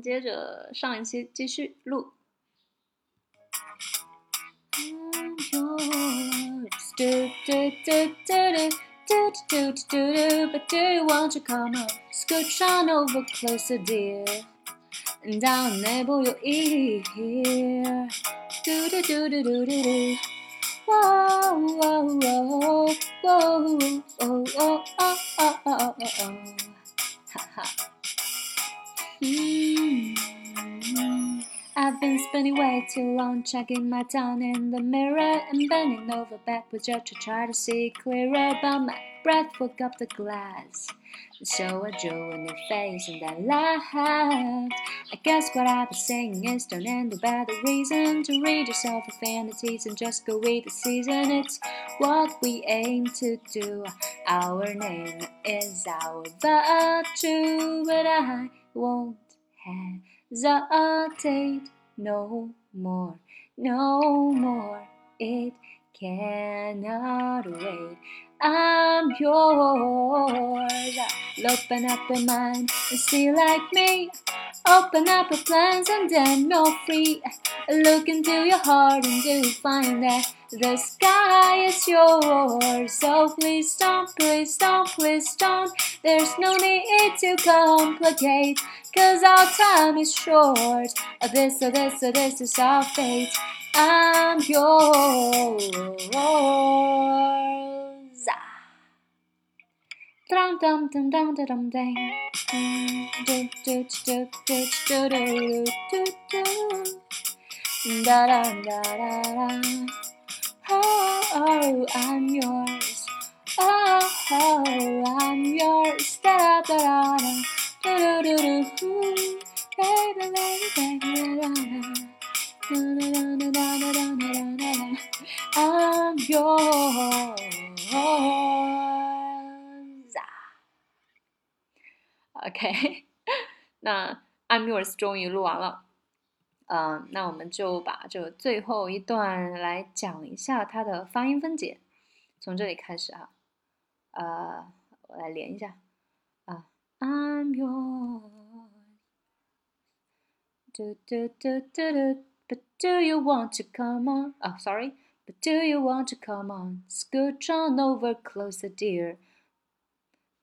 接着上一期继续录。Been spending way too long checking my tongue in the mirror and bending over backwards just to try to see clearer. But my breath woke up the glass. So I drew in your face and I laughed. I guess what I've been saying is don't end about the reason to read yourself a vanities and just go read the season. It's what we aim to do. Our name is our virtue, but I won't hesitate no more, no more. It cannot wait. I'm yours. I'll open up your mind and see like me. Open up your plans and then you're free. Look into your heart and you'll find that the sky is yours. So please don't, please don't, please don't. There's no need to complicate. Cause our time is short. This this this is our fate. I'm yours. Dum dum dum dum dum dum dum. Do do do do do do do do. Da da da da da. Oh, oh, I'm yours. Oh, oh, I'm yours. Da da da da. Do do do do. Baby, baby, baby, OK，那 I'm yours 终于录完了，嗯、那我们就把这最后一段来讲一下它的发音分解，从这里开始哈，呃，我来连一下啊、，I'm yours。Do do do do do, but do you want to come on? Oh, sorry. But do you want to come on? Scooch on over closer, dear.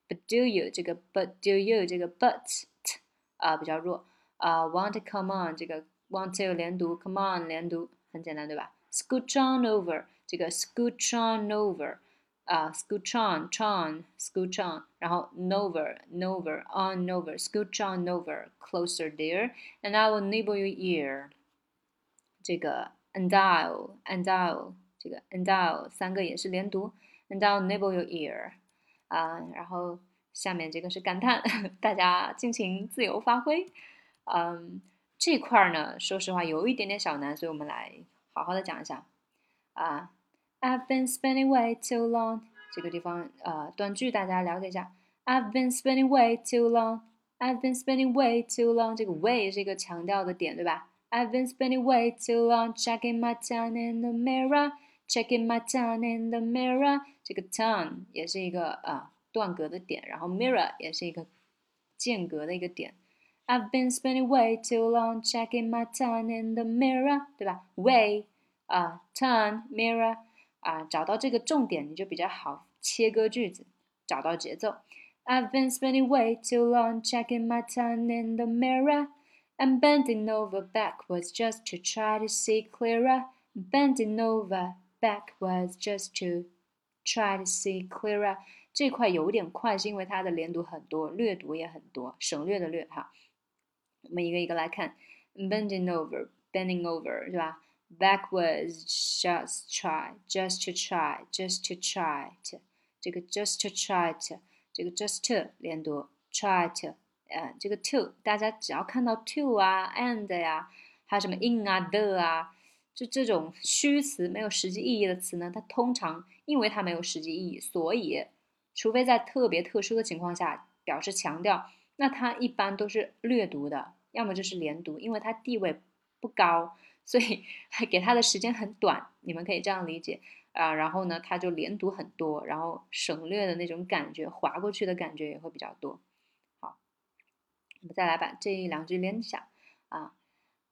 But do you 这个 But do you 这个 But 啊比较弱啊、Want to come on 这个 Want to 连读，Come on 连读，很简单对吧？Scooch on over 这个 Scooch on over 啊，Scooch on on Scooch on，然后 Nover Nover on over Scooch on over closer dear and I will nibble your ear 这个 And I'll And I'll 这个 And I'll 三个也是连读，And I'll nibble your ear。 啊，然后下面这个是感叹，大家尽情自由发挥。嗯，这块儿呢，说实话有一点点小难，所以我们来好好的讲一下。啊，I've been spending way too long，这个地方呃断句大家了解一下。I've been spending way too long，I've been spending way too long，这个 way 是一个强调的点，对吧？I've been spending way too long checking my tongue in the mirror。Checking my tongue in the mirror，这个 tongue 也是一个啊断隔的点，然后 mirror 也是一个间隔的一个点。I've been spending way too long checking my tongue in the mirror，对吧？way 啊，tongue mirror 啊，找到这个重点你就比较好切割句子，找到节奏。I've been spending way too long checking my tongue in the mirror and bending over backwards just to try to see clearer. Bending over backwards just to try to see clearer。这块有点快，是因为它的连读很多，略读也很多，省略的略哈。我们一个一个来看，bending over，bending over 是吧？backwards just try，just to try，just to try to，这个 just to try to，这个 just to 连读，try to，呃，这个 to 大家只要看到 to 啊，and 呀，还有什么 in 啊，the 啊。 就这种虚词没有实际意义的词呢，它通常因为它没有实际意义，所以除非在特别特殊的情况下表示强调，那它一般都是略读的，要么就是连读，因为它地位不高，所以给它的时间很短，你们可以这样理解啊。然后呢，它就连读很多，然后省略的那种感觉，划过去的感觉也会比较多。好，我们再来把这两句连一下啊。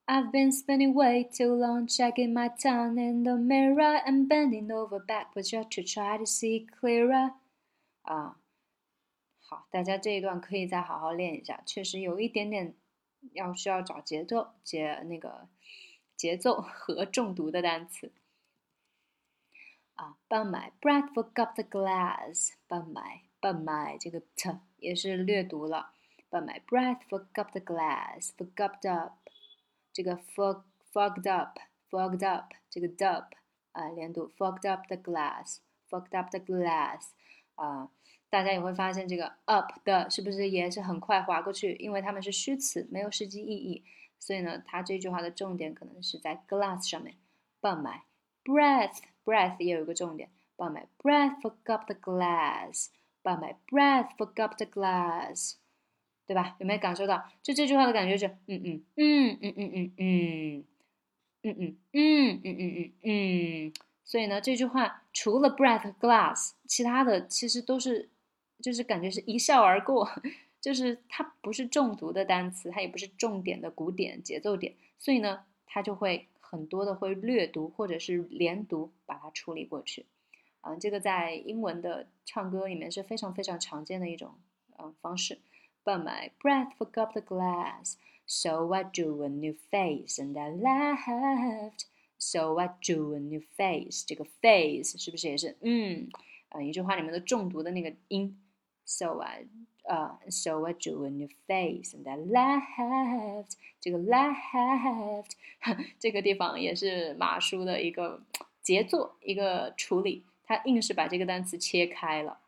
I've been spending way too long checking my tongue in the mirror and bending over backwards just to try to see clearer。啊，好，大家这一段可以再好好练一下，确实有一点点要需要找节奏、节那个节奏和重读的单词。啊，半买 breath fork up the glass，半买半买这个 t 也是略读了，半买 breath fork up the glass，fork up up。这个 fog fogged up fogged up 这个 dub 啊连读 fogged up the glass fogged up the glass 啊，大家也会发现这个 up 的是不是也是很快划过去？因为它们是虚词，没有实际意义，所以呢，它这句话的重点可能是在 glass 上面。半买 breath breath 也有一个重点，半买 breath fogged up the glass，半买 breath fogged up the glass。 对吧？有没有感受到？就这句话的感觉是，嗯嗯嗯嗯嗯嗯嗯嗯嗯嗯嗯嗯嗯。所以呢，这句话除了 breath glass，其他的其实都是，就是感觉是一笑而过，就是它不是重读的单词，它也不是重点的鼓点节奏点，所以呢，它就会很多的会略读或者是连读把它处理过去。啊，这个在英文的唱歌里面是非常非常常见的一种嗯方式。but my breath forgot the glass. So I drew a new face and I laughed. So I drew a new face. 这个 face 是不是也是嗯啊、呃、一句话里面的重读的那个音？So I 啊、uh,，So I drew a new face and I laughed。这个 laughed 这个地方也是马叔的一个杰作，一个处理，他硬是把这个单词切开了，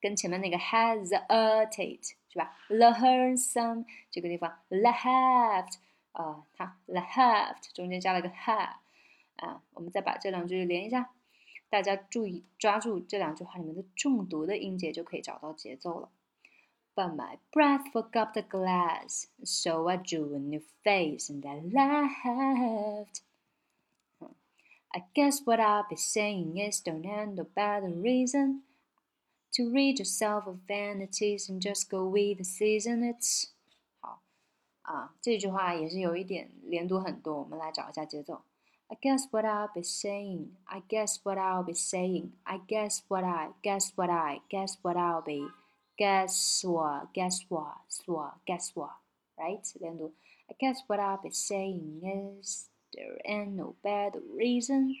跟前面那个 hesitate。 是吧？learn some 这个地方 left 啊，它 left 中间加了个 have 啊，我们再把这两句连一下，大家注意抓住这两句话里面的重读的音节，就可以找到节奏了。But my breath forgot the glass, so I drew a new face and I laughed. I guess what I'll be saying is don't end no better reason to rid yourself of vanities and just go with the season. It's 好啊，这句话也是有一点连读很多，我们来找一下节奏。I guess what I'll be saying. I guess what I'll be saying. I guess what I guess what I guess what I'll be. Guess what? Guess what? What? Guess what? Right? 连读。I guess what I'll be saying is there ain't no better reason.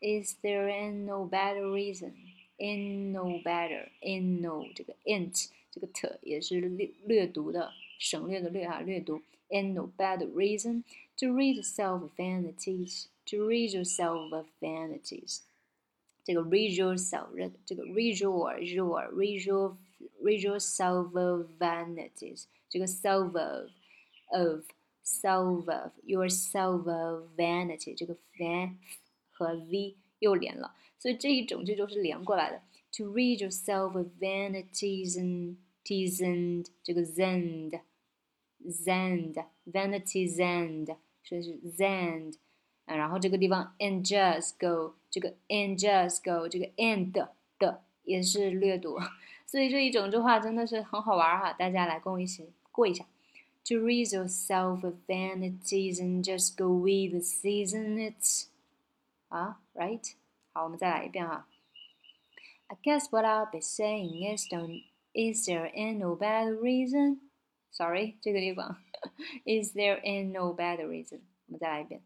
Is there ain't no better reason? In no better, in no 这个 int 这个 t 也是略略读的，省略的略啊，略读。In no better reason to rid yourself of vanities, to rid yourself of vanities。这个 rid yourself，这个 rid your your rid your rid yourself of vanities，这个 self of of self of yourself of vanity，这个 van 和 v 又连了。所以这一种这就是连过来的。To rid yourself of vanities and and 这个 zend zend vanity zend 所以是 zend 啊，然后这个地方 and just go 这个 and just go 这个 and 的的也是略读，所以这一整句话真的是很好玩哈，大家来跟我一起过一下。To rid yourself of vanities and just go with the season, it's 啊，right。好，我们再来一遍哈。I guess what I'll be saying is don't is there ain't no bad reason? Sorry，这个地方 is there ain't no bad reason？我们再来一遍。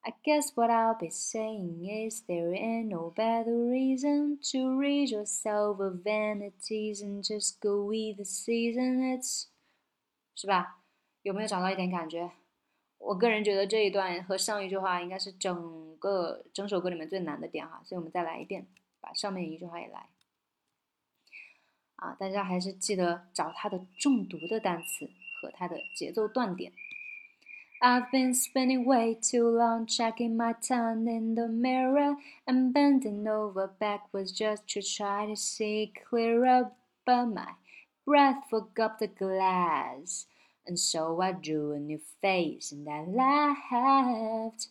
I guess what I'll be saying is there ain't no better reason to rid yourself of vanities and just go with the season. It's 是吧？有没有找到一点感觉？ 我个人觉得这一段和上一句话应该是整个整首歌里面最难的点哈，所以我们再来一遍，把上面一句话也来。啊，大家还是记得找它的重读的单词和它的节奏断点。I've been spending way too long checking my tongue in the mirror and bending over backwards just to try to see clearer, but my breath forgot the glass. And so I drew a new face and I laughed.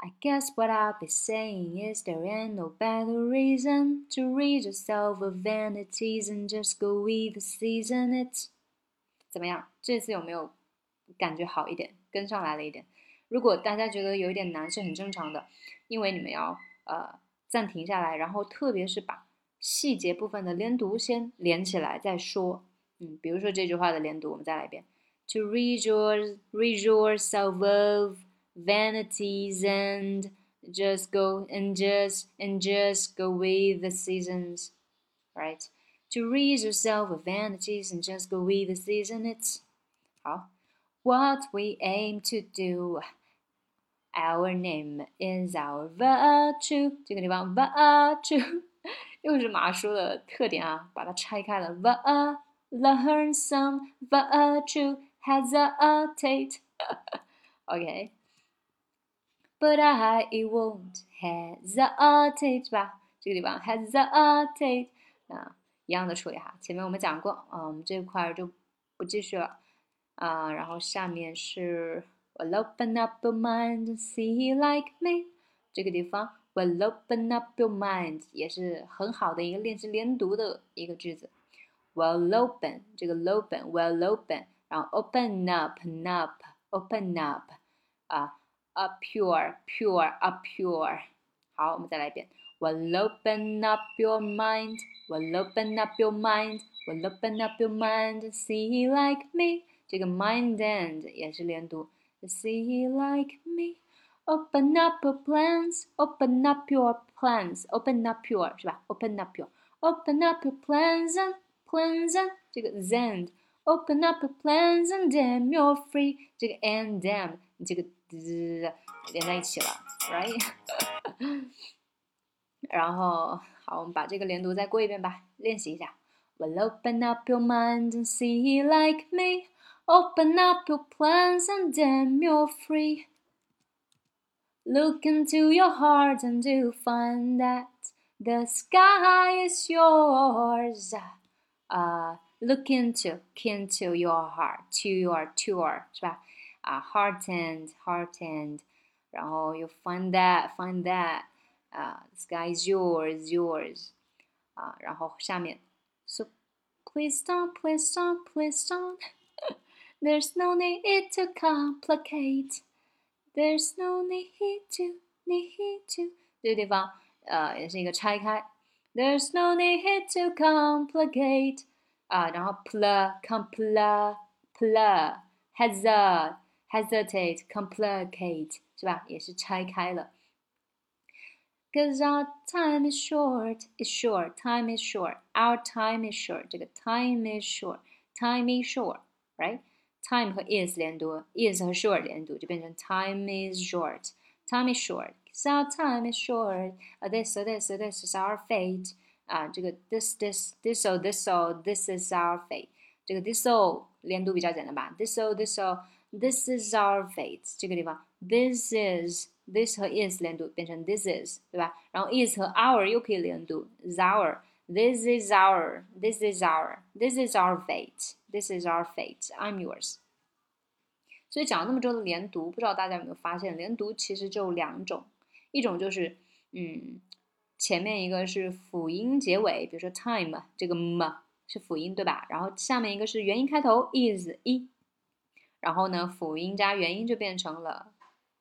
I guess what I'll be saying is there ain't no better reason to rid yourself of vanities and just go with the season. It 怎么样？这次有没有感觉好一点，跟上来了一点？如果大家觉得有一点难，是很正常的，因为你们要呃暂停下来，然后特别是把细节部分的连读先连起来再说。嗯，比如说这句话的连读，我们再来一遍 ：To rid your rid yourself of vanities and just go and just and just go with the seasons, right? To rid yourself of vanities and just go with the season. It's 好，What we aim to do. Our name is our virtue。这个地方 virtue 又是马叔的特点啊，把它拆开了。vir learn some virtue hesitate。OK。But I won't hesitate 吧？这个地方 hesitate 啊，一样的处理哈。前面我们讲过啊，我们这块就不继续了啊。然后下面是。Well, open up your mind and see like me。这个地方，Well, open up your mind 也是很好的一个练习连读的一个句子。Well, open 这个 open，Well, open， 然后 open up，up，open up，啊，a pure，pure，a pure。好，我们再来一遍。Well, open up your mind. Well, open up your mind. Well, open up your mind and see like me. 这个 mind and 也是连读。See like me. Open up your plans, open up your plans, open up your 是吧？Open up your, open up your plans and plans and 这个 then open up your plans and damn you're free 这个 and damn 这个字连在一起了，right？然后好，我们把这个连读再过一遍吧，练习一下。Well, open up your mind and see like me. Open up your plans and then you're free. Look into your heart and you'll find that the sky is yours. Uh, look into, into your heart, to your, to your, 是吧？啊、uh,，heart and, heart and，然后 you find that, find that，啊、uh,，the sky is yours, yours，啊，然后下面，so please don't, please don't, please don't。there's no need to complicate. There's no need to need to 这个地方呃也是一个拆开。There's no need to complicate 啊，然后 pl compl pl hesitate hesitate complicate 是吧？也是拆开了。Cause our time is short, is short, time is short, our time is short. 这个 time is short, time is short, right? time 和 is 连读，is 和 short 连读，就变成 time is short。Time is short. So our time is short. Uh, this, so this, so this is our fate. 啊，这个 this, this, this, so this, so this is our fate. 这个 this, so 连读比较简单吧？This, so this, so this is our fate. 这个地方 this is, this 和 is 连读变成 this is，对吧？然后 is 和 our 又可以连读，is our。This is our, this is our, this is our fate, this is our fate. I'm yours. 所以讲了那么多的连读，不知道大家有没有发现，连读其实就两种，一种就是嗯， 前面一个是辅音结尾，比如说 time 这个 m 是辅音对吧？然后下面一个是元音开头 is 一，然后呢辅音加元音就变成了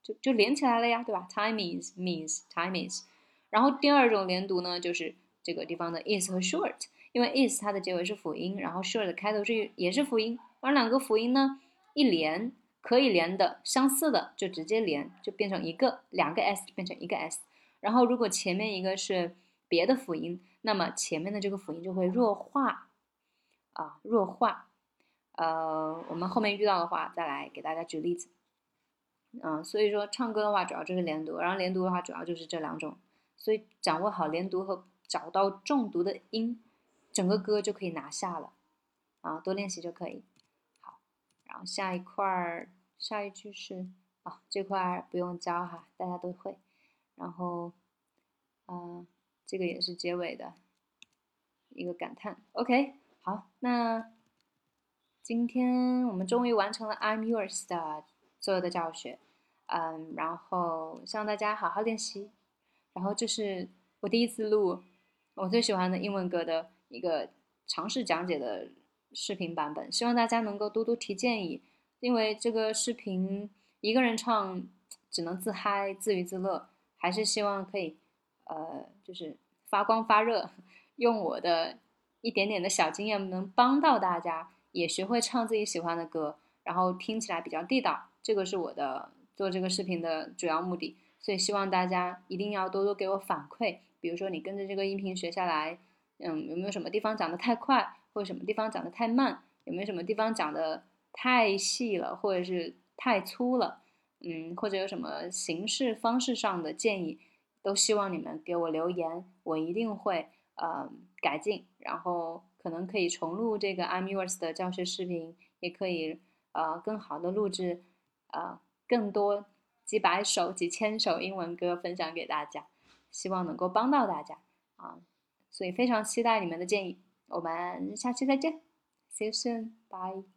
就就连起来了呀，对吧？Time is means time is。然后第二种连读呢就是。这个地方的 is 和 short，因为 is 它的结尾是辅音，然后 short 开头是也是辅音，而两个辅音呢一连可以连的相似的就直接连，就变成一个两个 s 变成一个 s。然后如果前面一个是别的辅音，那么前面的这个辅音就会弱化啊弱化。呃，我们后面遇到的话再来给大家举例子。嗯，所以说唱歌的话主要就是连读，然后连读的话主要就是这两种，所以掌握好连读和。找到重读的音，整个歌就可以拿下了，啊，多练习就可以。好，然后下一块儿，下一句是啊，这块不用教哈，大家都会。然后，嗯，这个也是结尾的一个感叹。OK，好，那今天我们终于完成了 I'm yours 的所有的教学，嗯，然后希望大家好好练习。然后这是我第一次录。我最喜欢的英文歌的一个尝试讲解的视频版本，希望大家能够多多提建议，因为这个视频一个人唱只能自嗨自娱自乐，还是希望可以呃就是发光发热，用我的一点点的小经验能帮到大家，也学会唱自己喜欢的歌，然后听起来比较地道，这个是我的做这个视频的主要目的，所以希望大家一定要多多给我反馈，比如说你跟着这个音频学下来。嗯，有没有什么地方讲的太快，或者什么地方讲的太慢？有没有什么地方讲的太细了，或者是太粗了？嗯，或者有什么形式方式上的建议，都希望你们给我留言，我一定会呃改进，然后可能可以重录这个 I'm Yours 的教学视频，也可以呃更好的录制呃更多几百首、几千首英文歌分享给大家，希望能够帮到大家啊。所以非常期待你们的建议，我们下期再见，See you soon，bye。